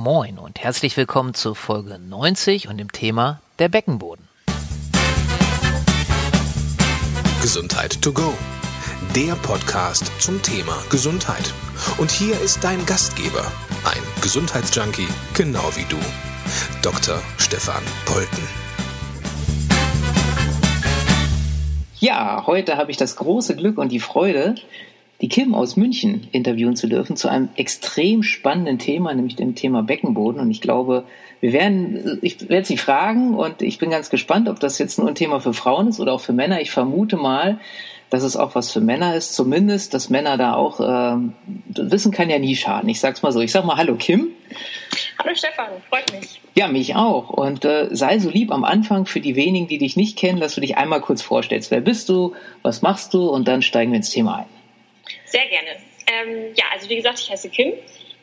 Moin und herzlich willkommen zur Folge 90 und dem Thema der Beckenboden. Gesundheit to go. Der Podcast zum Thema Gesundheit. Und hier ist dein Gastgeber, ein Gesundheitsjunkie, genau wie du, Dr. Stefan Polten. Ja, heute habe ich das große Glück und die Freude, die Kim aus München interviewen zu dürfen zu einem extrem spannenden Thema, nämlich dem Thema Beckenboden. Und ich glaube, wir werden, ich werde Sie fragen und ich bin ganz gespannt, ob das jetzt nur ein Thema für Frauen ist oder auch für Männer. Ich vermute mal, dass es auch was für Männer ist, zumindest, dass Männer da auch, äh, Wissen kann ja nie schaden. Ich sag's mal so. Ich sag mal Hallo Kim. Hallo Stefan, freut mich. Ja, mich auch. Und äh, sei so lieb am Anfang für die wenigen, die dich nicht kennen, dass du dich einmal kurz vorstellst. Wer bist du? Was machst du? Und dann steigen wir ins Thema ein. Sehr gerne. Ähm, ja, also wie gesagt, ich heiße Kim.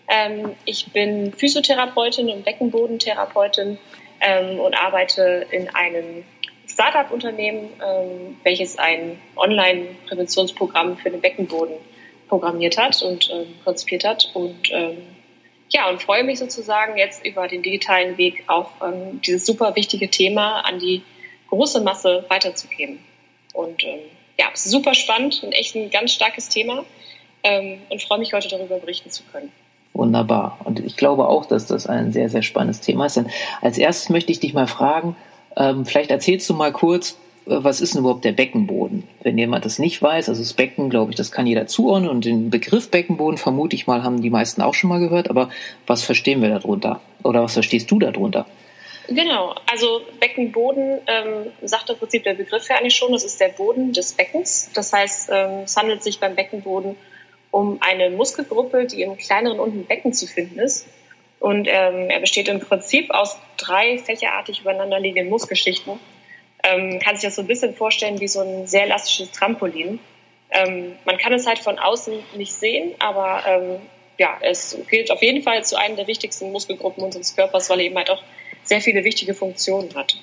Ähm, ich bin Physiotherapeutin und Beckenbodentherapeutin ähm, und arbeite in einem Startup-Unternehmen, ähm, welches ein Online-Präventionsprogramm für den Beckenboden programmiert hat und ähm, konzipiert hat. Und ähm, ja, und freue mich sozusagen jetzt über den digitalen Weg auch dieses super wichtige Thema an die große Masse weiterzugeben. Und ja, super spannend und echt ein ganz starkes Thema ähm, und freue mich heute darüber berichten zu können. Wunderbar. Und ich glaube auch, dass das ein sehr, sehr spannendes Thema ist. Denn als erstes möchte ich dich mal fragen, ähm, vielleicht erzählst du mal kurz, äh, was ist denn überhaupt der Beckenboden? Wenn jemand das nicht weiß, also das Becken, glaube ich, das kann jeder zuordnen und den Begriff Beckenboden, vermute ich mal, haben die meisten auch schon mal gehört. Aber was verstehen wir darunter? Oder was verstehst du darunter? Genau, also Beckenboden ähm, sagt im Prinzip der Begriff ja eigentlich schon, das ist der Boden des Beckens. Das heißt, ähm, es handelt sich beim Beckenboden um eine Muskelgruppe, die im kleineren unten Becken zu finden ist. Und ähm, er besteht im Prinzip aus drei fächerartig übereinander liegenden Muskelschichten. Ähm, kann sich das so ein bisschen vorstellen wie so ein sehr elastisches Trampolin. Ähm, man kann es halt von außen nicht sehen, aber ähm, ja, es gilt auf jeden Fall zu einer der wichtigsten Muskelgruppen unseres Körpers, weil er eben halt auch sehr viele wichtige Funktionen hat.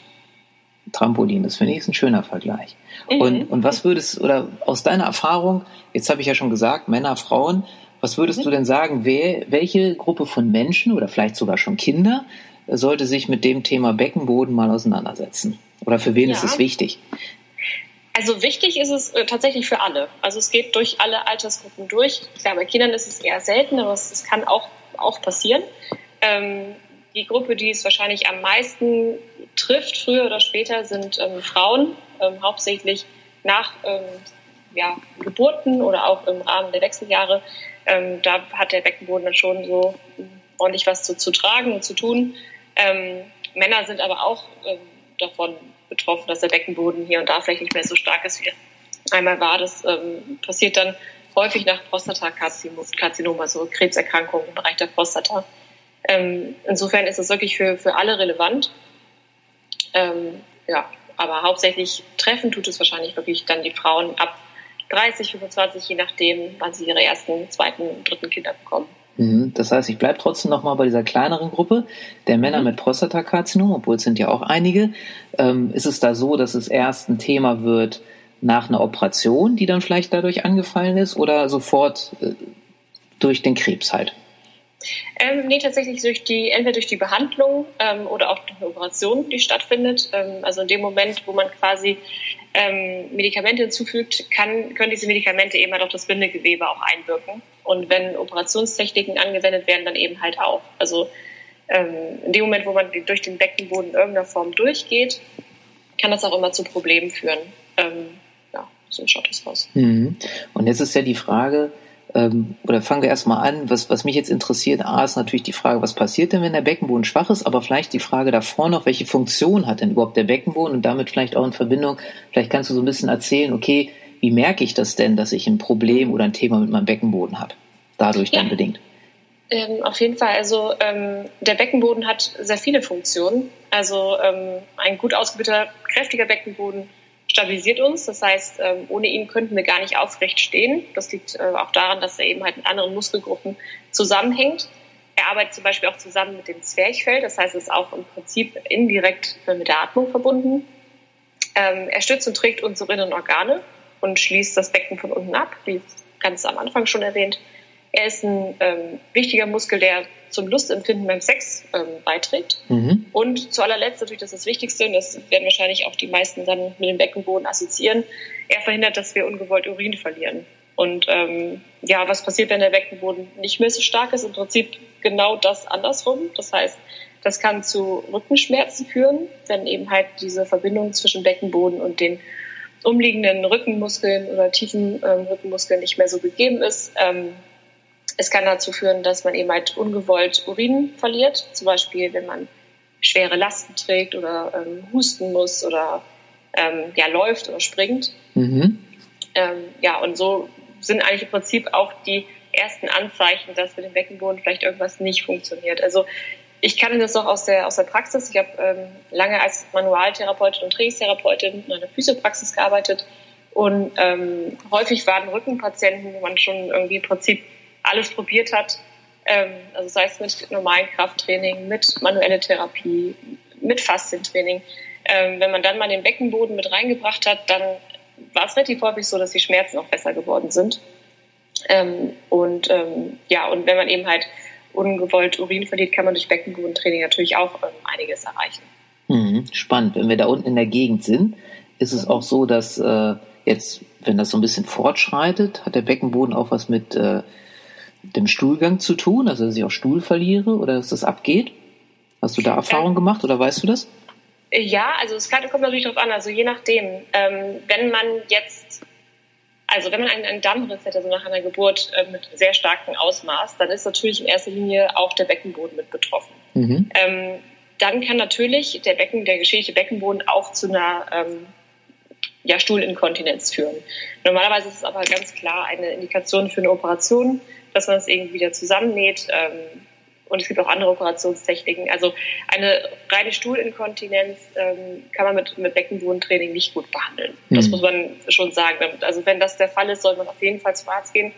Trampolin, das finde ich ein schöner Vergleich. Mhm. Und, und was würdest, oder aus deiner Erfahrung, jetzt habe ich ja schon gesagt, Männer, Frauen, was würdest mhm. du denn sagen, wer, welche Gruppe von Menschen oder vielleicht sogar schon Kinder sollte sich mit dem Thema Beckenboden mal auseinandersetzen? Oder für wen ja. ist es wichtig? Also wichtig ist es äh, tatsächlich für alle. Also es geht durch alle Altersgruppen durch. Klar, bei Kindern ist es eher selten, aber es, es kann auch, auch passieren. Ähm, die Gruppe, die es wahrscheinlich am meisten trifft, früher oder später, sind ähm, Frauen, ähm, hauptsächlich nach ähm, ja, Geburten oder auch im Rahmen der Wechseljahre. Ähm, da hat der Beckenboden dann schon so ordentlich was zu, zu tragen und zu tun. Ähm, Männer sind aber auch ähm, davon betroffen, dass der Beckenboden hier und da vielleicht nicht mehr so stark ist, wie einmal war. Das passiert dann häufig nach Prostatakarzinom, also Krebserkrankungen im Bereich der Prostata. Ähm, insofern ist es wirklich für, für alle relevant. Ähm, ja, aber hauptsächlich treffen tut es wahrscheinlich wirklich dann die Frauen ab 30, 25, je nachdem, wann sie ihre ersten, zweiten, dritten Kinder bekommen. Mhm. Das heißt, ich bleibe trotzdem nochmal bei dieser kleineren Gruppe der Männer mhm. mit Prostatakarzinom, obwohl es sind ja auch einige. Ähm, ist es da so, dass es erst ein Thema wird nach einer Operation, die dann vielleicht dadurch angefallen ist, oder sofort äh, durch den Krebs halt? Ähm, nee, tatsächlich durch die, entweder durch die Behandlung ähm, oder auch durch eine Operation, die stattfindet. Ähm, also in dem Moment, wo man quasi ähm, Medikamente hinzufügt, kann, können diese Medikamente eben halt auch das Bindegewebe auch einwirken. Und wenn Operationstechniken angewendet werden, dann eben halt auch. Also ähm, in dem Moment, wo man durch den Beckenboden in irgendeiner Form durchgeht, kann das auch immer zu Problemen führen. Ähm, ja, so schaut das aus. Mhm. Und jetzt ist ja die Frage, ähm, oder fangen wir erstmal an, was, was mich jetzt interessiert, A ist natürlich die Frage, was passiert denn, wenn der Beckenboden schwach ist, aber vielleicht die Frage davor noch, welche Funktion hat denn überhaupt der Beckenboden und damit vielleicht auch in Verbindung, vielleicht kannst du so ein bisschen erzählen, okay, wie merke ich das denn, dass ich ein Problem oder ein Thema mit meinem Beckenboden habe? Dadurch ja. dann bedingt. Ähm, auf jeden Fall. Also ähm, der Beckenboden hat sehr viele Funktionen. Also ähm, ein gut ausgebildeter, kräftiger Beckenboden stabilisiert uns. Das heißt, ähm, ohne ihn könnten wir gar nicht aufrecht stehen. Das liegt äh, auch daran, dass er eben halt mit anderen Muskelgruppen zusammenhängt. Er arbeitet zum Beispiel auch zusammen mit dem Zwerchfell. Das heißt, es ist auch im Prinzip indirekt mit der Atmung verbunden. Ähm, er stützt und trägt unsere inneren Organe und schließt das Becken von unten ab, wie ganz am Anfang schon erwähnt. Er ist ein ähm, wichtiger Muskel, der zum Lustempfinden beim Sex ähm, beiträgt. Mhm. Und zu allerletzt natürlich, das ist das Wichtigste, und das werden wahrscheinlich auch die meisten dann mit dem Beckenboden assoziieren, er verhindert, dass wir ungewollt Urin verlieren. Und ähm, ja, was passiert, wenn der Beckenboden nicht mehr so stark ist? Im Prinzip genau das andersrum. Das heißt, das kann zu Rückenschmerzen führen, wenn eben halt diese Verbindung zwischen Beckenboden und den umliegenden Rückenmuskeln oder tiefen ähm, Rückenmuskeln nicht mehr so gegeben ist. Ähm, es kann dazu führen, dass man eben halt ungewollt Urin verliert, zum Beispiel wenn man schwere Lasten trägt oder ähm, husten muss oder ähm, ja läuft oder springt. Mhm. Ähm, ja, und so sind eigentlich im Prinzip auch die ersten Anzeichen, dass mit dem Beckenboden vielleicht irgendwas nicht funktioniert. Also ich kann das auch aus der, aus der Praxis. Ich habe ähm, lange als Manualtherapeutin und Trainingstherapeutin in einer Physiopraxis gearbeitet und ähm, häufig waren Rückenpatienten, wo man schon irgendwie im Prinzip alles probiert hat. Ähm, also sei es mit normalen Krafttraining, mit manuelle Therapie, mit Faszientraining. Ähm, wenn man dann mal den Beckenboden mit reingebracht hat, dann war es relativ häufig so, dass die Schmerzen auch besser geworden sind. Ähm, und ähm, ja, und wenn man eben halt ungewollt Urin verliert, kann man durch Beckenbodentraining natürlich auch ähm, einiges erreichen. Mhm, spannend. Wenn wir da unten in der Gegend sind, ist es auch so, dass äh, jetzt, wenn das so ein bisschen fortschreitet, hat der Beckenboden auch was mit äh, dem Stuhlgang zu tun, also dass ich auch Stuhl verliere oder dass das abgeht? Hast du da Erfahrung gemacht oder weißt du das? Ja, also es kommt natürlich darauf an, also je nachdem. Ähm, wenn man jetzt also wenn man einen, einen Dammriss hätte, also nach einer Geburt äh, mit sehr starkem Ausmaß, dann ist natürlich in erster Linie auch der Beckenboden mit betroffen. Mhm. Ähm, dann kann natürlich der Becken, der geschädigte Beckenboden auch zu einer ähm, ja, Stuhlinkontinenz führen. Normalerweise ist es aber ganz klar eine Indikation für eine Operation, dass man es irgendwie wieder zusammennäht. Ähm, und es gibt auch andere Operationstechniken. Also eine reine Stuhlinkontinenz ähm, kann man mit, mit Beckenbodentraining nicht gut behandeln. Das mhm. muss man schon sagen. Also wenn das der Fall ist, soll man auf jeden Fall zum Arzt gehen.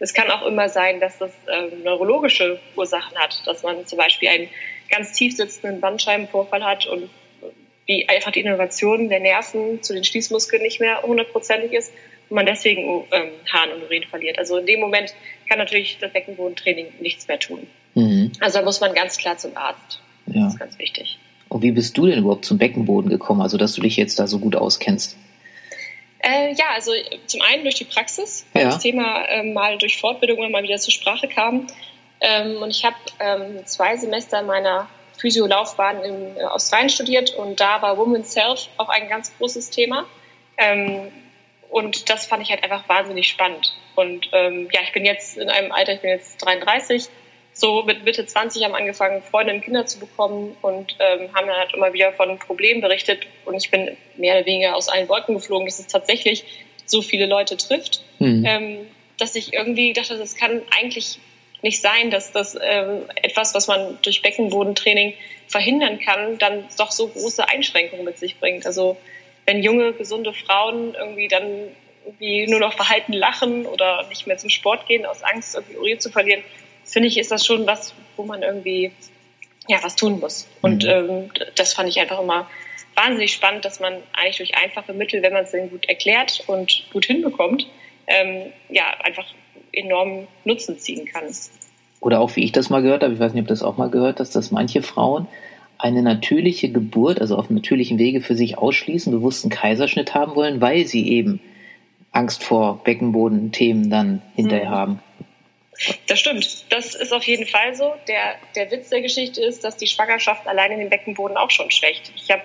Es kann auch immer sein, dass das ähm, neurologische Ursachen hat, dass man zum Beispiel einen ganz tief sitzenden Bandscheibenvorfall hat und wie einfach die Innovation der Nerven zu den Schließmuskeln nicht mehr hundertprozentig ist und man deswegen ähm, Harn und Urin verliert. Also in dem Moment kann natürlich das Beckenbodentraining nichts mehr tun. Mhm. Also da muss man ganz klar zum Arzt. Ja. Das ist ganz wichtig. Und wie bist du denn überhaupt zum Beckenboden gekommen, also dass du dich jetzt da so gut auskennst? Äh, ja, also zum einen durch die Praxis, weil ja. das Thema äh, mal durch Fortbildung mal wieder zur Sprache kam. Ähm, und ich habe ähm, zwei Semester meiner Physiolaufbahn in äh, Australien studiert und da war Women's Health auch ein ganz großes Thema. Ähm, und das fand ich halt einfach wahnsinnig spannend. Und ähm, ja, ich bin jetzt in einem Alter, ich bin jetzt 33, so mit Mitte 20 haben angefangen, Freunde und Kinder zu bekommen und ähm, haben dann halt immer wieder von Problemen berichtet. Und ich bin mehr oder weniger aus allen Wolken geflogen, dass es tatsächlich so viele Leute trifft, mhm. ähm, dass ich irgendwie dachte, das kann eigentlich nicht sein, dass das ähm, etwas, was man durch Beckenbodentraining verhindern kann, dann doch so große Einschränkungen mit sich bringt. Also wenn junge, gesunde Frauen irgendwie dann irgendwie nur noch verhalten lachen oder nicht mehr zum Sport gehen aus Angst, irgendwie Urin zu verlieren, finde ich, ist das schon was, wo man irgendwie ja was tun muss. Und mhm. ähm, das fand ich einfach immer wahnsinnig spannend, dass man eigentlich durch einfache Mittel, wenn man es denn gut erklärt und gut hinbekommt, ähm, ja einfach enormen Nutzen ziehen kann. Oder auch wie ich das mal gehört habe, ich weiß nicht, ob du das auch mal gehört hast, dass manche Frauen eine natürliche Geburt, also auf natürlichem Wege für sich ausschließen, bewussten Kaiserschnitt haben wollen, weil sie eben Angst vor Beckenbodenthemen dann hinterher mhm. haben. Das stimmt. Das ist auf jeden Fall so. Der, der Witz der Geschichte ist, dass die Schwangerschaft allein in den Beckenboden auch schon schwächt. Ich habe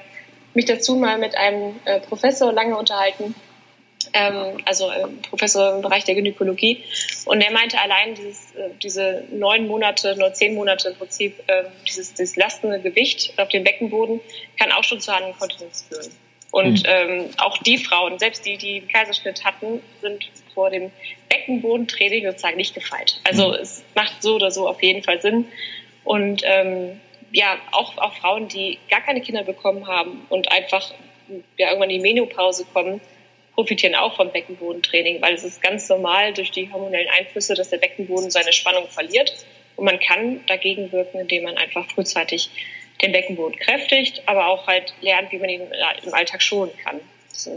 mich dazu mal mit einem äh, Professor lange unterhalten, ähm, also äh, Professor im Bereich der Gynäkologie. Und der meinte allein dieses, äh, diese neun Monate, nur zehn Monate im Prinzip, äh, dieses, dieses lastende Gewicht auf dem Beckenboden kann auch schon zu Harninkontinenz führen. Und mhm. ähm, auch die Frauen, selbst die, die einen Kaiserschnitt hatten, sind vor dem Beckenbodentraining sozusagen nicht gefeit. Also mhm. es macht so oder so auf jeden Fall Sinn. Und ähm, ja, auch, auch Frauen, die gar keine Kinder bekommen haben und einfach ja, irgendwann in die Menopause kommen, profitieren auch vom Beckenbodentraining, weil es ist ganz normal durch die hormonellen Einflüsse, dass der Beckenboden seine Spannung verliert. Und man kann dagegen wirken, indem man einfach frühzeitig den Beckenboden kräftigt, aber auch halt lernt, wie man ihn im Alltag schonen kann.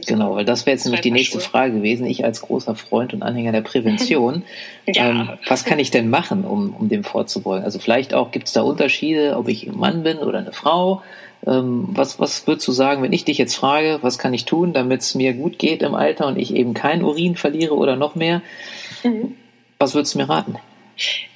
Genau, weil das wäre jetzt nämlich die nächste Frage gewesen. Ich als großer Freund und Anhänger der Prävention, ja. ähm, was kann ich denn machen, um, um dem vorzubeugen? Also vielleicht auch, gibt es da Unterschiede, ob ich ein Mann bin oder eine Frau? Ähm, was, was würdest du sagen, wenn ich dich jetzt frage, was kann ich tun, damit es mir gut geht im Alter und ich eben kein Urin verliere oder noch mehr? Mhm. Was würdest du mir raten?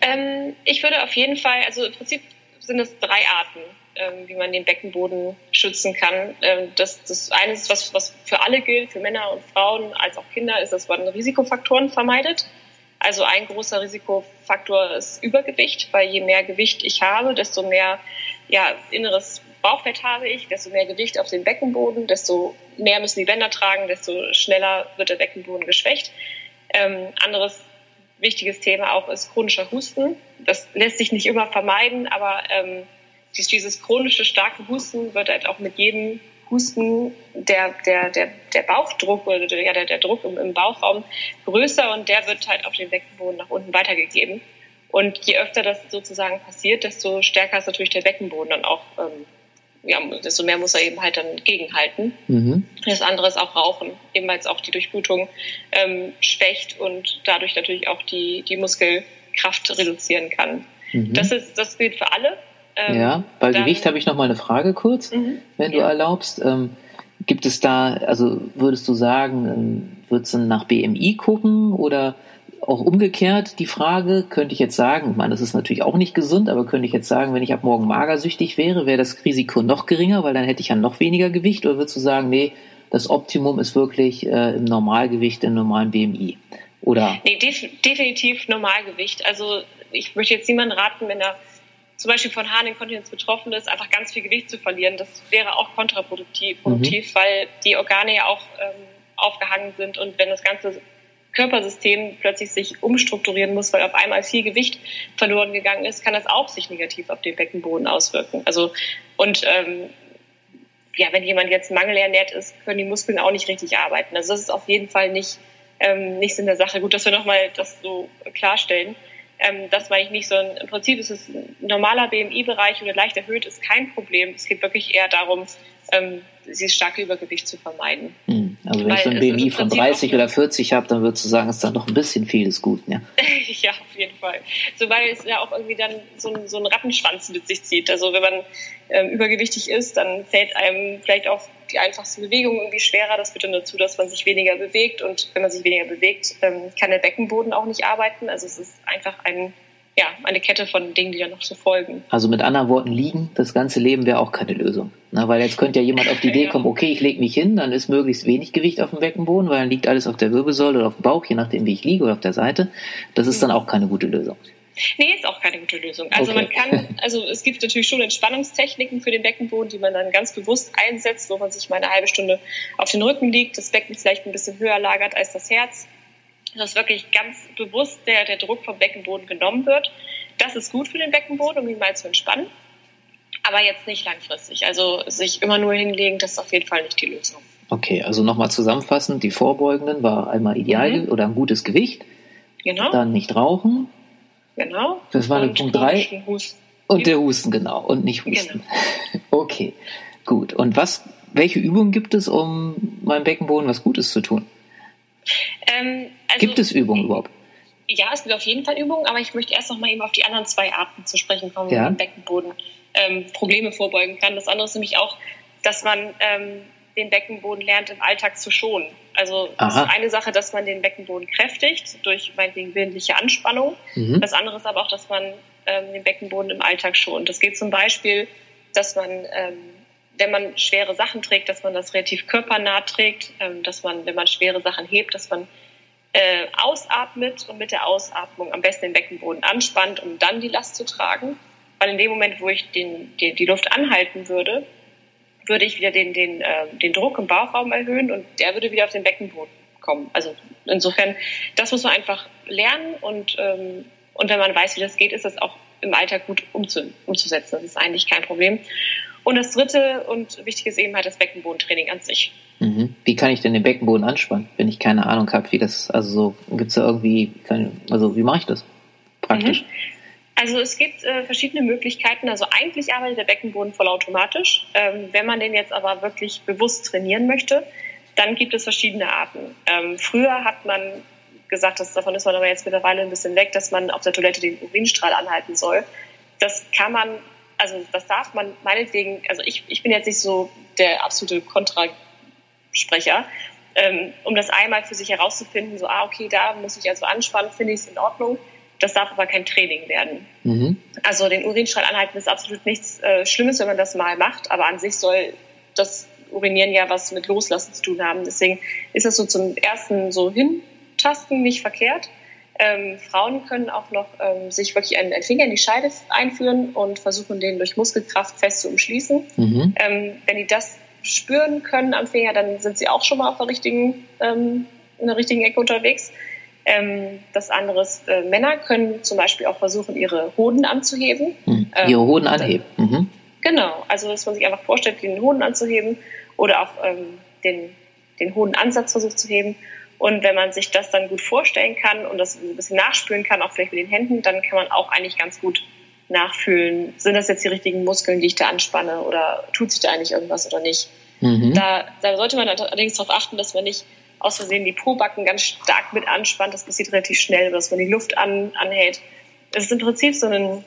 Ähm, ich würde auf jeden Fall, also im Prinzip sind es drei Arten ähm, wie man den Beckenboden schützen kann. Ähm, das, das eine ist, was, was für alle gilt, für Männer und Frauen als auch Kinder, ist, dass man Risikofaktoren vermeidet. Also ein großer Risikofaktor ist Übergewicht, weil je mehr Gewicht ich habe, desto mehr ja, inneres Bauchfett habe ich, desto mehr Gewicht auf dem Beckenboden, desto mehr müssen die Bänder tragen, desto schneller wird der Beckenboden geschwächt. Ähm, anderes wichtiges Thema auch ist chronischer Husten. Das lässt sich nicht immer vermeiden, aber ähm, dieses chronische starke Husten wird halt auch mit jedem Husten der, der, der, der Bauchdruck oder der, der, der Druck im, im Bauchraum größer und der wird halt auf den Beckenboden nach unten weitergegeben. Und je öfter das sozusagen passiert, desto stärker ist natürlich der Beckenboden dann auch, ähm, ja, desto mehr muss er eben halt dann gegenhalten. Mhm. Das andere ist auch Rauchen, eben weil es auch die Durchblutung ähm, schwächt und dadurch natürlich auch die, die Muskelkraft reduzieren kann. Mhm. Das, ist, das gilt für alle. Ähm, ja, bei Gewicht habe ich noch mal eine Frage kurz, mhm, wenn du ja. erlaubst. Ähm, gibt es da, also würdest du sagen, ähm, würdest du nach BMI gucken oder auch umgekehrt die Frage, könnte ich jetzt sagen, ich meine, das ist natürlich auch nicht gesund, aber könnte ich jetzt sagen, wenn ich ab morgen magersüchtig wäre, wäre das Risiko noch geringer, weil dann hätte ich ja noch weniger Gewicht oder würdest du sagen, nee, das Optimum ist wirklich äh, im Normalgewicht, im normalen BMI? Oder? Nee, def definitiv Normalgewicht. Also ich möchte jetzt niemanden raten, wenn er zum Beispiel von Harninkontinenz betroffen ist, einfach ganz viel Gewicht zu verlieren. Das wäre auch kontraproduktiv, mhm. weil die Organe ja auch ähm, aufgehangen sind und wenn das ganze Körpersystem plötzlich sich umstrukturieren muss, weil auf einmal viel Gewicht verloren gegangen ist, kann das auch sich negativ auf den Beckenboden auswirken. Also und ähm, ja, wenn jemand jetzt mangelernährt ist, können die Muskeln auch nicht richtig arbeiten. Also das ist auf jeden Fall nicht ähm, nichts in der Sache. Gut, dass wir nochmal das so klarstellen. Ähm, das meine ich nicht, sondern im Prinzip ist es ein normaler BMI-Bereich oder leicht erhöht ist kein Problem. Es geht wirklich eher darum, ähm, dieses starke Übergewicht zu vermeiden. Hm. Also wenn Weil ich so ein BMI von 30 oder 40 habe, dann würdest du sagen, ist da noch ein bisschen viel ist gut, ja? ja, auf jeden Fall. So, weil es ja auch irgendwie dann so, ein, so einen Rattenschwanz mit sich zieht. Also wenn man ähm, übergewichtig ist, dann fällt einem vielleicht auch die einfachste Bewegung irgendwie schwerer. Das führt dann dazu, dass man sich weniger bewegt. Und wenn man sich weniger bewegt, ähm, kann der Beckenboden auch nicht arbeiten. Also es ist einfach ein ja, eine Kette von Dingen, die dann noch so folgen. Also mit anderen Worten, liegen, das ganze Leben wäre auch keine Lösung. Na, weil jetzt könnte ja jemand auf die Idee kommen, okay, ich lege mich hin, dann ist möglichst wenig Gewicht auf dem Beckenboden, weil dann liegt alles auf der Wirbelsäule oder auf dem Bauch, je nachdem, wie ich liege oder auf der Seite. Das ist dann mhm. auch keine gute Lösung. Nee, ist auch keine gute Lösung. Also okay. man kann, also es gibt natürlich schon Entspannungstechniken für den Beckenboden, die man dann ganz bewusst einsetzt, wo man sich mal eine halbe Stunde auf den Rücken liegt, das Becken vielleicht ein bisschen höher lagert als das Herz dass wirklich ganz bewusst der, der Druck vom Beckenboden genommen wird. Das ist gut für den Beckenboden, um ihn mal zu entspannen. Aber jetzt nicht langfristig. Also sich immer nur hinlegen, das ist auf jeden Fall nicht die Lösung. Okay, also nochmal zusammenfassend, die vorbeugenden war einmal ideal mhm. oder ein gutes Gewicht. Genau. Dann nicht rauchen. Genau. Das war der Punkt 3. Und der Husten, genau. Und nicht husten. Genau. Okay, gut. Und was, welche Übungen gibt es, um meinem Beckenboden was Gutes zu tun? Ähm, also, gibt es Übungen überhaupt? Ja, es gibt auf jeden Fall Übungen, aber ich möchte erst noch mal eben auf die anderen zwei Arten zu sprechen kommen, wie man Beckenboden ähm, Probleme vorbeugen kann. Das andere ist nämlich auch, dass man ähm, den Beckenboden lernt, im Alltag zu schonen. Also das ist eine Sache, dass man den Beckenboden kräftigt durch meinetwegen willentliche Anspannung. Mhm. Das andere ist aber auch, dass man ähm, den Beckenboden im Alltag schont. Das geht zum Beispiel, dass man ähm, wenn man schwere Sachen trägt, dass man das relativ körpernah trägt, ähm, dass man, wenn man schwere Sachen hebt, dass man äh, ausatmet und mit der Ausatmung am besten den Beckenboden anspannt, um dann die Last zu tragen. Weil in dem Moment, wo ich den, den, die Luft anhalten würde, würde ich wieder den, den, äh, den Druck im Bauchraum erhöhen und der würde wieder auf den Beckenboden kommen. Also insofern, das muss man einfach lernen und, ähm, und wenn man weiß, wie das geht, ist das auch im Alltag gut umzu, umzusetzen. Das ist eigentlich kein Problem. Und das dritte und wichtige ist eben halt das Beckenbodentraining an sich. Mhm. Wie kann ich denn den Beckenboden anspannen, wenn ich keine Ahnung habe, wie das, also so, gibt es da irgendwie, also wie mache ich das praktisch? Mhm. Also es gibt äh, verschiedene Möglichkeiten. Also eigentlich arbeitet der Beckenboden vollautomatisch. Ähm, wenn man den jetzt aber wirklich bewusst trainieren möchte, dann gibt es verschiedene Arten. Ähm, früher hat man gesagt, dass, davon ist man aber jetzt mittlerweile ein bisschen weg, dass man auf der Toilette den Urinstrahl anhalten soll. Das kann man, also das darf man meinetwegen, also ich, ich bin jetzt nicht so der absolute Kontrasprecher, ähm, um das einmal für sich herauszufinden, so, ah, okay, da muss ich also anspannen, finde ich es in Ordnung. Das darf aber kein Training werden. Mhm. Also den Urinstrahl anhalten ist absolut nichts äh, Schlimmes, wenn man das mal macht, aber an sich soll das Urinieren ja was mit Loslassen zu tun haben. Deswegen ist das so zum ersten so hintasten nicht verkehrt. Ähm, Frauen können auch noch ähm, sich wirklich einen, einen, Finger in die Scheide einführen und versuchen, den durch Muskelkraft fest zu umschließen. Mhm. Ähm, wenn die das spüren können am Finger, dann sind sie auch schon mal auf der richtigen, ähm, in der richtigen Ecke unterwegs. Ähm, das andere ist, äh, Männer können zum Beispiel auch versuchen, ihre Hoden anzuheben. Mhm. ihre Hoden anheben. Mhm. Genau, also dass man sich einfach vorstellt, den Hoden anzuheben oder auch ähm, den, den Hodenansatz versucht zu heben. Und wenn man sich das dann gut vorstellen kann und das ein bisschen nachspüren kann, auch vielleicht mit den Händen, dann kann man auch eigentlich ganz gut nachfühlen, sind das jetzt die richtigen Muskeln, die ich da anspanne oder tut sich da eigentlich irgendwas oder nicht. Mhm. Da, da sollte man allerdings darauf achten, dass man nicht aus Versehen die Pobacken ganz stark mit anspannt. Das passiert relativ schnell, dass man die Luft an, anhält. Es ist im Prinzip so ein,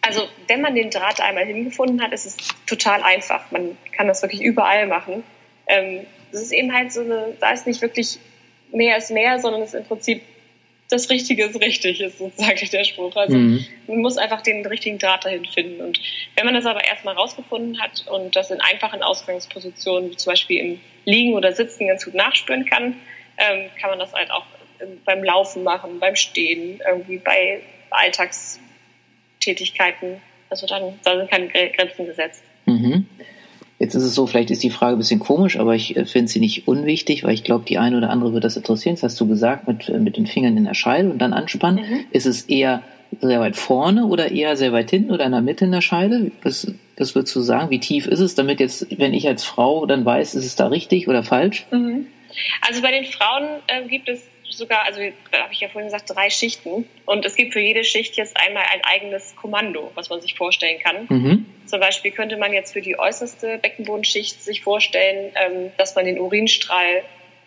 also wenn man den Draht einmal hingefunden hat, ist es total einfach. Man kann das wirklich überall machen. Ähm, das ist eben halt so eine, da ist nicht wirklich mehr ist mehr, sondern es ist im Prinzip das Richtige ist richtig, ist sozusagen der Spruch. Also mhm. man muss einfach den richtigen Draht dahin finden. Und wenn man das aber erstmal rausgefunden hat und das in einfachen Ausgangspositionen, wie zum Beispiel im Liegen oder Sitzen ganz gut nachspüren kann, ähm, kann man das halt auch beim Laufen machen, beim Stehen, irgendwie bei Alltagstätigkeiten. Also dann, da sind keine Grenzen gesetzt. Mhm. Jetzt ist es so, vielleicht ist die Frage ein bisschen komisch, aber ich äh, finde sie nicht unwichtig, weil ich glaube, die eine oder andere wird das interessieren. Das hast du gesagt, mit, äh, mit den Fingern in der Scheide und dann anspannen. Mhm. Ist es eher sehr weit vorne oder eher sehr weit hinten oder in der Mitte in der Scheide? Was, was würdest du sagen? Wie tief ist es, damit jetzt, wenn ich als Frau dann weiß, ist es da richtig oder falsch? Mhm. Also bei den Frauen äh, gibt es sogar, also habe ich ja vorhin gesagt, drei Schichten. Und es gibt für jede Schicht jetzt einmal ein eigenes Kommando, was man sich vorstellen kann. Mhm. Zum Beispiel könnte man jetzt für die äußerste Beckenbodenschicht sich vorstellen, ähm, dass man den Urinstrahl,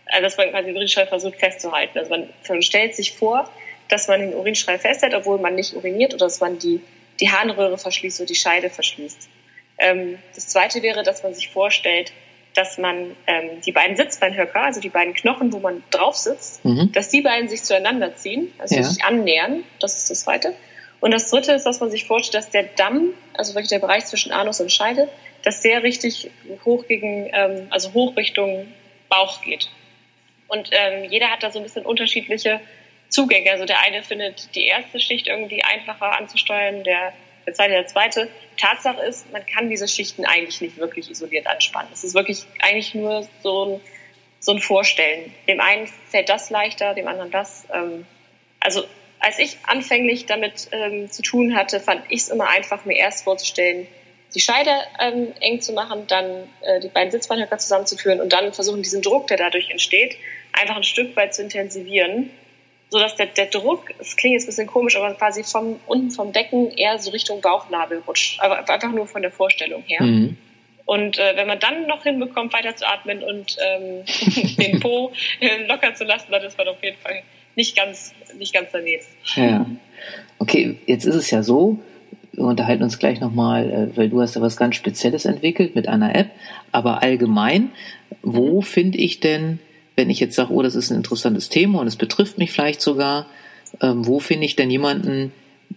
also dass man quasi den Urinstrahl versucht festzuhalten. Also man stellt sich vor, dass man den Urinstrahl festhält, obwohl man nicht uriniert oder dass man die, die Harnröhre verschließt oder die Scheide verschließt. Ähm, das zweite wäre, dass man sich vorstellt, dass man ähm, die beiden Sitzbeinhöcker, also die beiden Knochen, wo man drauf sitzt, mhm. dass die beiden sich zueinander ziehen, also ja. sich annähern. Das ist das Zweite. Und das Dritte ist, dass man sich vorstellt, dass der Damm, also wirklich der Bereich zwischen Anus und Scheide, dass der richtig hoch gegen, ähm, also hoch Richtung Bauch geht. Und ähm, jeder hat da so ein bisschen unterschiedliche Zugänge. Also der eine findet die erste Schicht irgendwie einfacher anzusteuern, der der zweite, der zweite. Tatsache ist, man kann diese Schichten eigentlich nicht wirklich isoliert anspannen. Es ist wirklich eigentlich nur so ein, so ein Vorstellen. Dem einen fällt das leichter, dem anderen das. Ähm, also als ich anfänglich damit ähm, zu tun hatte, fand ich es immer einfach, mir erst vorzustellen, die Scheide ähm, eng zu machen, dann äh, die beiden Sitzbeinhöcker zusammenzuführen und dann versuchen, diesen Druck, der dadurch entsteht, einfach ein Stück weit zu intensivieren so dass der, der Druck, es klingt jetzt ein bisschen komisch, aber quasi vom unten vom Becken eher so Richtung Bauchnabel rutscht. Aber einfach nur von der Vorstellung her. Mhm. Und äh, wenn man dann noch hinbekommt, weiter zu atmen und ähm, den Po äh, locker zu lassen, dann ist man auf jeden Fall nicht ganz, nicht ganz daneben. Ja. Okay, jetzt ist es ja so, wir unterhalten uns gleich nochmal, äh, weil du hast ja was ganz Spezielles entwickelt mit einer App, aber allgemein, wo finde ich denn wenn ich jetzt sage, oh, das ist ein interessantes Thema und es betrifft mich vielleicht sogar, ähm, wo finde ich denn jemanden,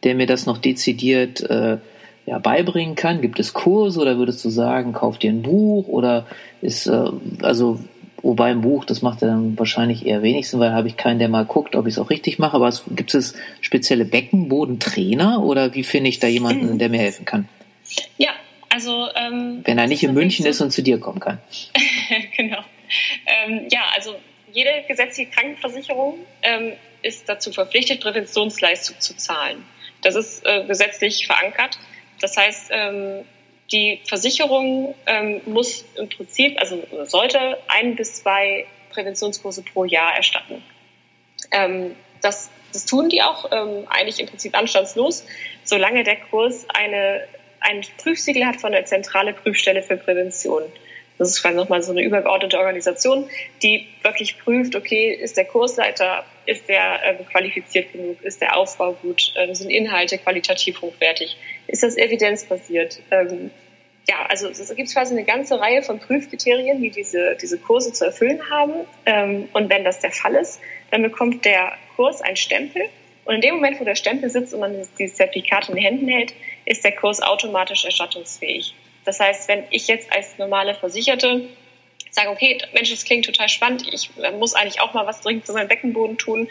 der mir das noch dezidiert äh, ja, beibringen kann? Gibt es Kurse oder würdest du sagen, kauf dir ein Buch oder ist, äh, also, wobei ein Buch, das macht ja dann wahrscheinlich eher wenig Sinn, weil habe ich keinen, der mal guckt, ob ich es auch richtig mache, aber es, gibt es spezielle Beckenbodentrainer oder wie finde ich da jemanden, der mir helfen kann? Ja, also ähm, wenn er nicht in München so ist und zu dir kommen kann. genau. Ähm, ja, also jede gesetzliche Krankenversicherung ähm, ist dazu verpflichtet, Präventionsleistung zu zahlen. Das ist äh, gesetzlich verankert. Das heißt, ähm, die Versicherung ähm, muss im Prinzip, also sollte ein bis zwei Präventionskurse pro Jahr erstatten. Ähm, das, das tun die auch ähm, eigentlich im Prinzip anstandslos, solange der Kurs eine, ein Prüfsiegel hat von der Zentrale Prüfstelle für Prävention. Das ist quasi nochmal so eine übergeordnete Organisation, die wirklich prüft, okay, ist der Kursleiter, ist der äh, qualifiziert genug, ist der Aufbau gut, äh, sind Inhalte qualitativ hochwertig, ist das evidenzbasiert? Ähm, ja, also es gibt quasi eine ganze Reihe von Prüfkriterien, die diese, diese Kurse zu erfüllen haben. Ähm, und wenn das der Fall ist, dann bekommt der Kurs einen Stempel. Und in dem Moment, wo der Stempel sitzt und man dieses Zertifikat in den Händen hält, ist der Kurs automatisch erstattungsfähig. Das heißt, wenn ich jetzt als normale Versicherte sage, okay, Mensch, das klingt total spannend, ich muss eigentlich auch mal was dringend für meinen Beckenboden tun,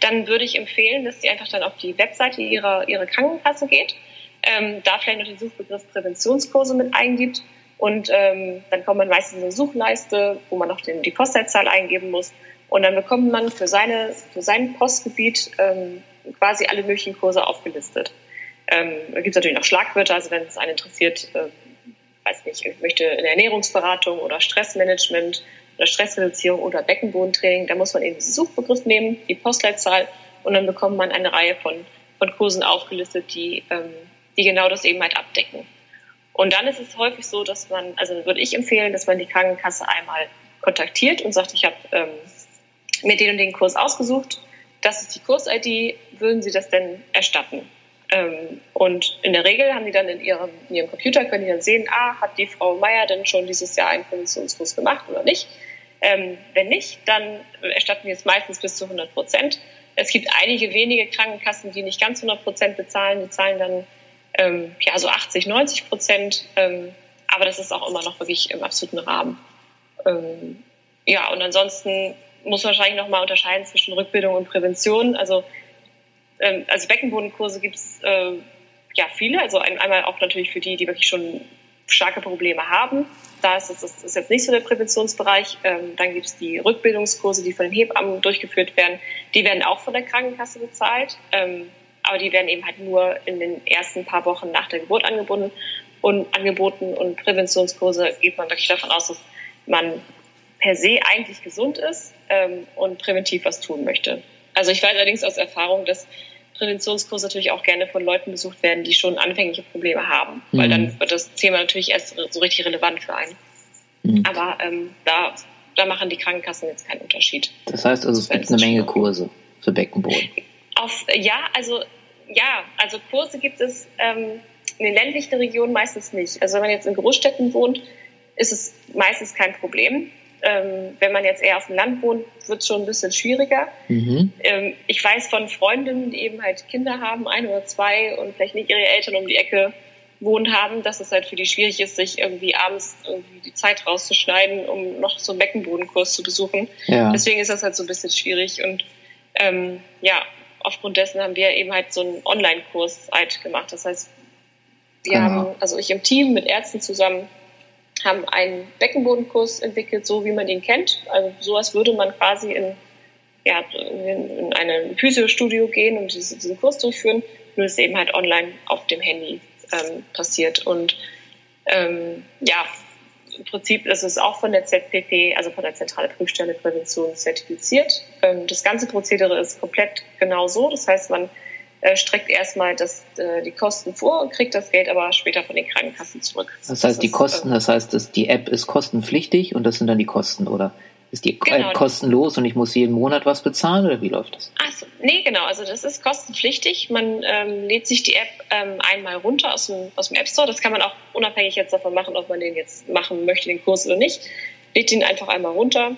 dann würde ich empfehlen, dass sie einfach dann auf die Webseite ihrer, ihrer Krankenkasse geht, ähm, da vielleicht noch den Suchbegriff Präventionskurse mit eingibt und ähm, dann kommt man meistens in eine Suchleiste, wo man noch den, die Postleitzahl eingeben muss und dann bekommt man für, seine, für sein Postgebiet ähm, quasi alle möglichen Kurse aufgelistet. Ähm, da gibt es natürlich noch Schlagwörter, also wenn es einen interessiert, äh, weiß nicht, ich möchte eine Ernährungsberatung oder Stressmanagement oder Stressreduzierung oder Beckenbodentraining, da muss man eben diesen Suchbegriff nehmen, die Postleitzahl und dann bekommt man eine Reihe von, von Kursen aufgelistet, die, ähm, die genau das eben halt abdecken. Und dann ist es häufig so, dass man, also würde ich empfehlen, dass man die Krankenkasse einmal kontaktiert und sagt, ich habe ähm, mir den und den Kurs ausgesucht, das ist die Kurs-ID, würden Sie das denn erstatten? Ähm, und in der Regel haben die dann in ihrem, in ihrem Computer, können die dann sehen, ah, hat die Frau Meier denn schon dieses Jahr einen Präventionskurs gemacht oder nicht? Ähm, wenn nicht, dann erstatten wir es meistens bis zu 100 Prozent. Es gibt einige wenige Krankenkassen, die nicht ganz 100 Prozent bezahlen. Die zahlen dann ähm, ja so 80, 90 Prozent. Ähm, aber das ist auch immer noch wirklich im absoluten Rahmen. Ähm, ja, und ansonsten muss man wahrscheinlich nochmal unterscheiden zwischen Rückbildung und Prävention. Also ähm, also Beckenbodenkurse gibt es äh, ja viele, also ein, einmal auch natürlich für die, die wirklich schon starke Probleme haben. Da ist, es, das ist jetzt nicht so der Präventionsbereich. Ähm, dann gibt es die Rückbildungskurse, die von den Hebammen durchgeführt werden. Die werden auch von der Krankenkasse bezahlt, ähm, aber die werden eben halt nur in den ersten paar Wochen nach der Geburt angebunden und angeboten. Und Präventionskurse geht man wirklich davon aus, dass man per se eigentlich gesund ist ähm, und präventiv was tun möchte. Also ich weiß allerdings aus Erfahrung, dass Präventionskurse natürlich auch gerne von Leuten besucht werden, die schon anfängliche Probleme haben, mhm. weil dann wird das Thema natürlich erst so richtig relevant für einen. Mhm. Aber ähm, da, da machen die Krankenkassen jetzt keinen Unterschied. Das heißt also, es gibt eine Menge Kurse für Beckenboden. Auf, ja, also ja, also Kurse gibt es ähm, in den ländlichen Regionen meistens nicht. Also wenn man jetzt in Großstädten wohnt, ist es meistens kein Problem. Ähm, wenn man jetzt eher auf dem Land wohnt, wird es schon ein bisschen schwieriger. Mhm. Ähm, ich weiß von Freundinnen, die eben halt Kinder haben, ein oder zwei und vielleicht nicht ihre Eltern um die Ecke wohnt haben, dass es halt für die schwierig ist, sich irgendwie abends irgendwie die Zeit rauszuschneiden, um noch so einen Beckenbodenkurs zu besuchen. Ja. Deswegen ist das halt so ein bisschen schwierig und ähm, ja, aufgrund dessen haben wir eben halt so einen Online-Kurs halt gemacht. Das heißt, wir genau. haben, also ich im Team mit Ärzten zusammen haben einen Beckenbodenkurs entwickelt, so wie man ihn kennt. Also sowas würde man quasi in, ja, in, in ein Physiostudio gehen und diesen, diesen Kurs durchführen, nur ist eben halt online auf dem Handy ähm, passiert. Und ähm, ja, im Prinzip ist es auch von der ZPP, also von der Zentrale Prüfstelle Prävention zertifiziert. Ähm, das ganze Prozedere ist komplett genau so. Das heißt, man äh, streckt erstmal das, äh, die Kosten vor und kriegt das Geld aber später von den Krankenkassen zurück. Das heißt, die Kosten, äh, das heißt, dass die App ist kostenpflichtig und das sind dann die Kosten, oder? Ist die genau. App kostenlos und ich muss jeden Monat was bezahlen oder wie läuft das? Achso, nee, genau. Also das ist kostenpflichtig. Man ähm, lädt sich die App ähm, einmal runter aus dem, aus dem App Store. Das kann man auch unabhängig jetzt davon machen, ob man den jetzt machen möchte, den Kurs oder nicht. Lädt ihn einfach einmal runter.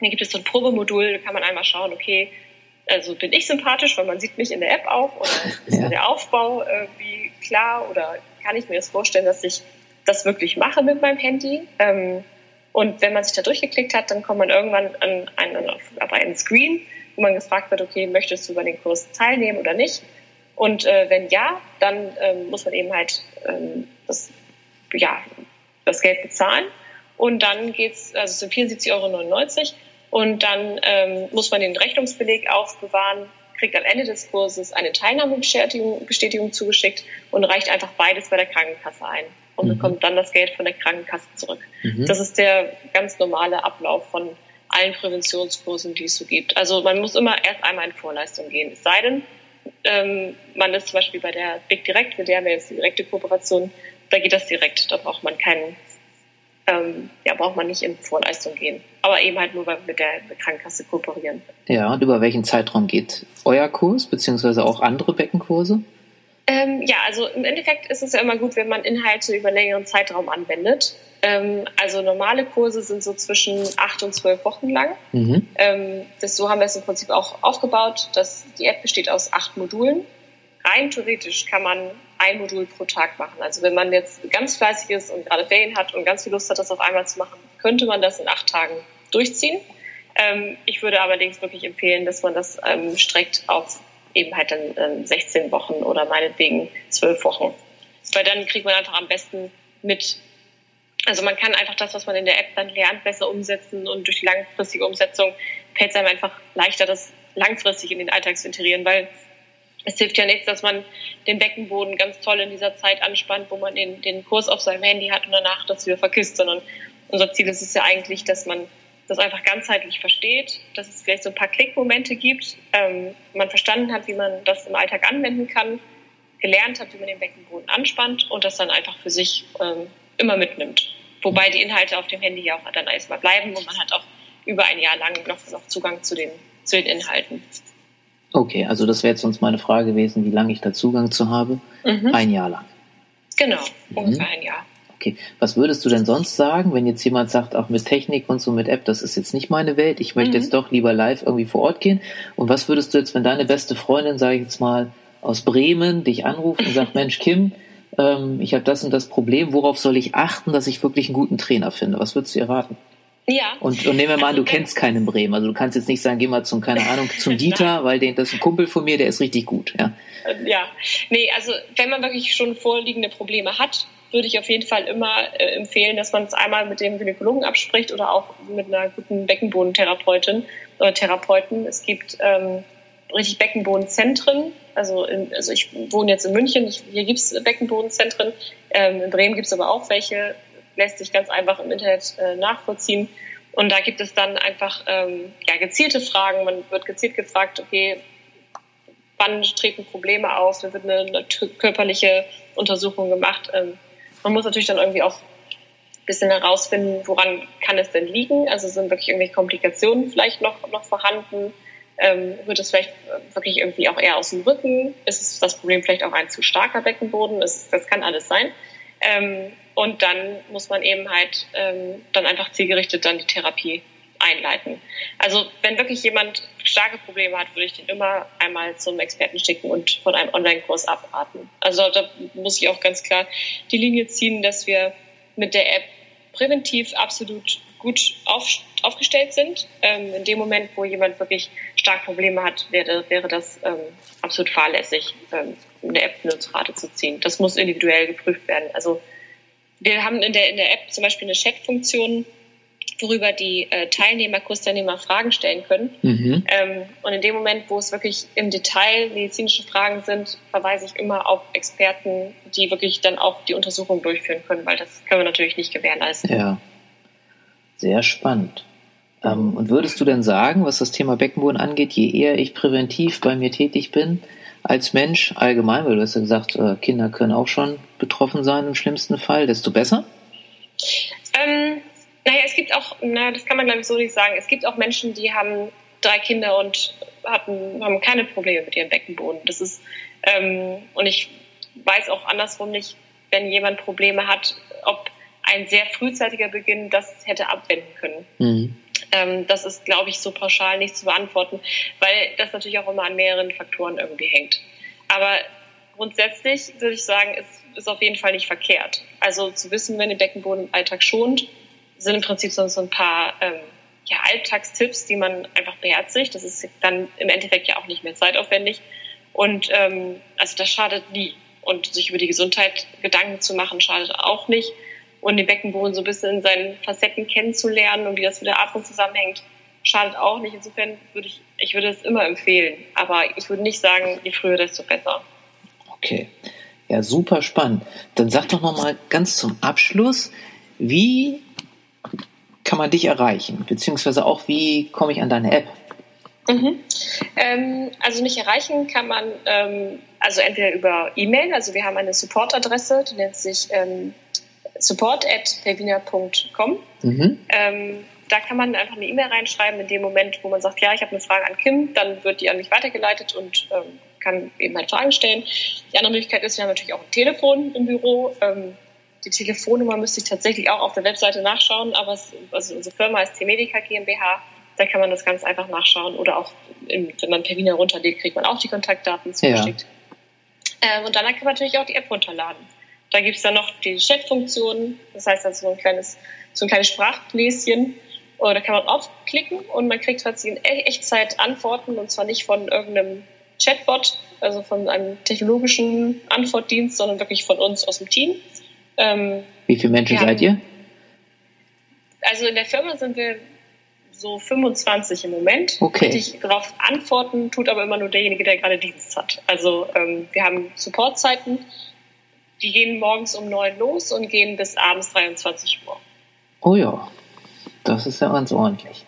Dann gibt es so ein Probemodul, da kann man einmal schauen, okay, also bin ich sympathisch, weil man sieht mich in der App auch oder ist ja. der Aufbau irgendwie klar oder kann ich mir das vorstellen, dass ich das wirklich mache mit meinem Handy. Ähm, und wenn man sich da durchgeklickt hat, dann kommt man irgendwann an einen, auf, einen Screen, wo man gefragt wird, okay, möchtest du bei den Kurs teilnehmen oder nicht? Und äh, wenn ja, dann ähm, muss man eben halt ähm, das, ja, das Geld bezahlen. Und dann geht's, also es sind 74,99 Euro und dann ähm, muss man den Rechnungsbeleg aufbewahren, kriegt am Ende des Kurses eine Teilnahmebestätigung Bestätigung zugeschickt und reicht einfach beides bei der Krankenkasse ein und mhm. bekommt dann das Geld von der Krankenkasse zurück. Mhm. Das ist der ganz normale Ablauf von allen Präventionskursen, die es so gibt. Also man muss immer erst einmal in Vorleistung gehen. Es sei denn, ähm, man ist zum Beispiel bei der Big Direct, mit der haben wir jetzt die direkte Kooperation, da geht das direkt. Da braucht man keinen ähm, ja, braucht man nicht in Vorleistung gehen. Aber eben halt nur, weil wir mit der Krankenkasse kooperieren. Ja, und über welchen Zeitraum geht euer Kurs, beziehungsweise auch andere Beckenkurse? Ähm, ja, also im Endeffekt ist es ja immer gut, wenn man Inhalte über einen längeren Zeitraum anwendet. Ähm, also normale Kurse sind so zwischen acht und zwölf Wochen lang. Mhm. Ähm, das, so haben wir es im Prinzip auch aufgebaut. Dass die App besteht aus acht Modulen. Rein theoretisch kann man ein Modul pro Tag machen. Also wenn man jetzt ganz fleißig ist und gerade Ferien hat und ganz viel Lust hat, das auf einmal zu machen, könnte man das in acht Tagen durchziehen. Ähm, ich würde allerdings wirklich empfehlen, dass man das ähm, streckt auf eben halt dann 16 ähm, Wochen oder meinetwegen 12 Wochen. Weil dann kriegt man einfach am besten mit, also man kann einfach das, was man in der App dann lernt, besser umsetzen und durch die langfristige Umsetzung fällt es einem einfach leichter, das langfristig in den Alltag zu integrieren, weil es hilft ja nichts, dass man den Beckenboden ganz toll in dieser Zeit anspannt, wo man den, den Kurs auf seinem Handy hat und danach das wieder vergisst, sondern unser Ziel ist es ja eigentlich, dass man das einfach ganzheitlich versteht, dass es vielleicht so ein paar Klickmomente gibt, ähm, man verstanden hat, wie man das im Alltag anwenden kann, gelernt hat, wie man den Beckenboden anspannt und das dann einfach für sich ähm, immer mitnimmt. Wobei die Inhalte auf dem Handy ja auch dann erstmal bleiben und man hat auch über ein Jahr lang noch, noch Zugang zu den, zu den Inhalten. Okay, also das wäre jetzt sonst meine Frage gewesen, wie lange ich da Zugang zu habe. Mhm. Ein Jahr lang. Genau, mhm. ungefähr ein Jahr. Okay, was würdest du denn sonst sagen, wenn jetzt jemand sagt, auch mit Technik und so mit App, das ist jetzt nicht meine Welt, ich möchte mhm. jetzt doch lieber live irgendwie vor Ort gehen? Und was würdest du jetzt, wenn deine beste Freundin, sage ich jetzt mal, aus Bremen dich anruft und sagt, Mensch, Kim, ähm, ich habe das und das Problem, worauf soll ich achten, dass ich wirklich einen guten Trainer finde? Was würdest du ihr raten? Ja. Und, und nehmen wir mal an, du kennst keinen Bremen. Also du kannst jetzt nicht sagen, geh mal zum, keine Ahnung, zum Dieter, weil den, das ist ein Kumpel von mir, der ist richtig gut. Ja. ja. Nee, also wenn man wirklich schon vorliegende Probleme hat, würde ich auf jeden Fall immer äh, empfehlen, dass man es einmal mit dem Gynäkologen abspricht oder auch mit einer guten Beckenbodentherapeutin oder Therapeuten. Es gibt ähm, richtig Beckenbodenzentren. Also, in, also ich wohne jetzt in München, ich, hier gibt es Beckenbodenzentren. Ähm, in Bremen gibt es aber auch welche, lässt sich ganz einfach im Internet äh, nachvollziehen. Und da gibt es dann einfach ähm, ja, gezielte Fragen. Man wird gezielt gefragt, okay, wann treten Probleme auf? Da wird eine, eine körperliche Untersuchung gemacht. Ähm, man muss natürlich dann irgendwie auch ein bisschen herausfinden, woran kann es denn liegen? Also sind wirklich irgendwelche Komplikationen vielleicht noch, noch vorhanden? Ähm, wird es vielleicht wirklich irgendwie auch eher aus dem Rücken? Ist das Problem vielleicht auch ein zu starker Beckenboden? Das, das kann alles sein. Ähm, und dann muss man eben halt ähm, dann einfach zielgerichtet dann die Therapie einleiten. Also wenn wirklich jemand starke Probleme hat, würde ich den immer einmal zum Experten schicken und von einem Online-Kurs abraten. Also da muss ich auch ganz klar die Linie ziehen, dass wir mit der App präventiv absolut gut auf, aufgestellt sind. Ähm, in dem Moment, wo jemand wirklich stark Probleme hat, wäre, wäre das ähm, absolut fahrlässig, ähm, eine App nur zu Rate zu ziehen. Das muss individuell geprüft werden. Also wir haben in der, in der App zum Beispiel eine Chat-Funktion, worüber die äh, Teilnehmer, Kursteilnehmer Fragen stellen können. Mhm. Ähm, und in dem Moment, wo es wirklich im Detail medizinische Fragen sind, verweise ich immer auf Experten, die wirklich dann auch die Untersuchung durchführen können, weil das können wir natürlich nicht gewährleisten. Ja, sehr spannend. Ähm, und würdest du denn sagen, was das Thema Beckenboden angeht, je eher ich präventiv bei mir tätig bin, als Mensch allgemein, weil du hast ja gesagt, äh, Kinder können auch schon betroffen sein im schlimmsten Fall, desto besser? Ähm, naja, es gibt auch, na, das kann man glaube ich so nicht sagen, es gibt auch Menschen, die haben drei Kinder und hatten, haben keine Probleme mit ihrem Beckenboden. Das ist, ähm, und ich weiß auch andersrum nicht, wenn jemand Probleme hat, ob ein sehr frühzeitiger Beginn das hätte abwenden können. Mhm. Ähm, das ist, glaube ich, so pauschal nicht zu beantworten, weil das natürlich auch immer an mehreren Faktoren irgendwie hängt. Aber grundsätzlich würde ich sagen, es ist auf jeden Fall nicht verkehrt. Also zu wissen, wenn der Beckenboden im Alltag schont, sind im Prinzip so ein paar ähm, ja, Alltagstipps, die man einfach beherzigt. Das ist dann im Endeffekt ja auch nicht mehr zeitaufwendig. Und ähm, also das schadet nie. Und sich über die Gesundheit Gedanken zu machen, schadet auch nicht. Und den Beckenboden so ein bisschen in seinen Facetten kennenzulernen und wie das mit der Atmung zusammenhängt, schadet auch nicht. Insofern würde ich, ich würde es immer empfehlen. Aber ich würde nicht sagen, je früher, desto besser. Okay. Ja, super spannend. Dann sag doch nochmal ganz zum Abschluss, wie kann man dich erreichen? Beziehungsweise auch, wie komme ich an deine App? Mhm. Ähm, also mich erreichen kann man ähm, also entweder über E-Mail, also wir haben eine Support-Adresse, die nennt sich ähm, support.pevina.com. Mhm. Ähm, da kann man einfach eine E-Mail reinschreiben in dem Moment, wo man sagt, ja, ich habe eine Frage an Kim, dann wird die an mich weitergeleitet und ähm, kann eben halt Fragen stellen. Die andere Möglichkeit ist, wir haben natürlich auch ein Telefon im Büro. Ähm, die Telefonnummer müsste ich tatsächlich auch auf der Webseite nachschauen, aber es, also unsere Firma ist T-Medica GmbH. Da kann man das ganz einfach nachschauen oder auch, in, wenn man per Wiener runterlädt, kriegt man auch die Kontaktdaten zugeschickt. Ja. Ähm, und dann kann man natürlich auch die App runterladen. Da gibt es dann noch die Chat-Funktion, das heißt also so ein kleines, so ein kleines Sprachbläschen. Oder kann man aufklicken und man kriegt tatsächlich in e-, Echtzeit Antworten und zwar nicht von irgendeinem Chatbot, also von einem technologischen Antwortdienst, sondern wirklich von uns aus dem Team. Ähm, Wie viele Menschen seid ihr? Also in der Firma sind wir so 25 im Moment. Okay. Richtig darauf antworten tut aber immer nur derjenige, der gerade Dienst hat. Also ähm, wir haben Supportzeiten, die gehen morgens um 9 los und gehen bis abends 23 Uhr. Oh ja, das ist ja ganz ordentlich.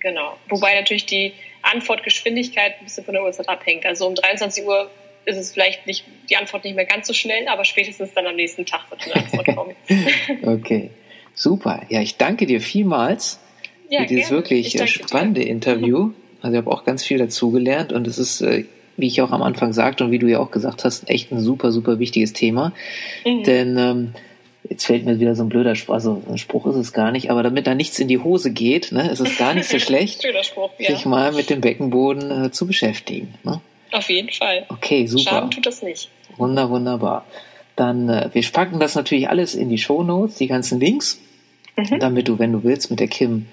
Genau. Wobei natürlich die Antwortgeschwindigkeit ein bisschen von der Uhrzeit abhängt. Also um 23 Uhr ist es vielleicht nicht die Antwort nicht mehr ganz so schnell, aber spätestens dann am nächsten Tag wird eine Antwort kommen. okay, super. Ja, ich danke dir vielmals ja, für dieses gerne. wirklich spannende dir. Interview. Also ich habe auch ganz viel dazugelernt und es ist, äh, wie ich auch am Anfang sagte und wie du ja auch gesagt hast, echt ein super, super wichtiges Thema. Mhm. Denn ähm, jetzt fällt mir wieder so ein blöder Spruch, also ein Spruch ist es gar nicht, aber damit da nichts in die Hose geht, ne, ist es gar nicht so schlecht, Spruch, ja. sich mal mit dem Beckenboden äh, zu beschäftigen. Ne? Auf jeden Fall. Okay, super. Schaden tut das nicht. Wunder, wunderbar. Dann, äh, wir packen das natürlich alles in die Show Notes, die ganzen Links, mhm. damit du, wenn du willst, mit der Kim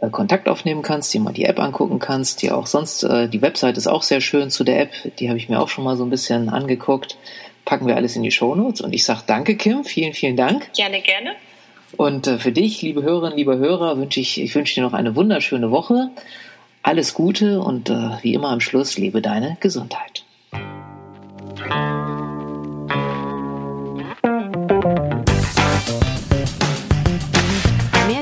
äh, Kontakt aufnehmen kannst, dir mal die App angucken kannst, dir auch sonst, äh, die Website ist auch sehr schön zu der App, die habe ich mir auch schon mal so ein bisschen angeguckt. Packen wir alles in die Show Notes und ich sage danke, Kim, vielen, vielen Dank. Gerne, gerne. Und äh, für dich, liebe Hörerinnen, liebe Hörer, wünsche ich, ich wünsche dir noch eine wunderschöne Woche. Alles Gute und äh, wie immer am Schluss, lebe deine Gesundheit.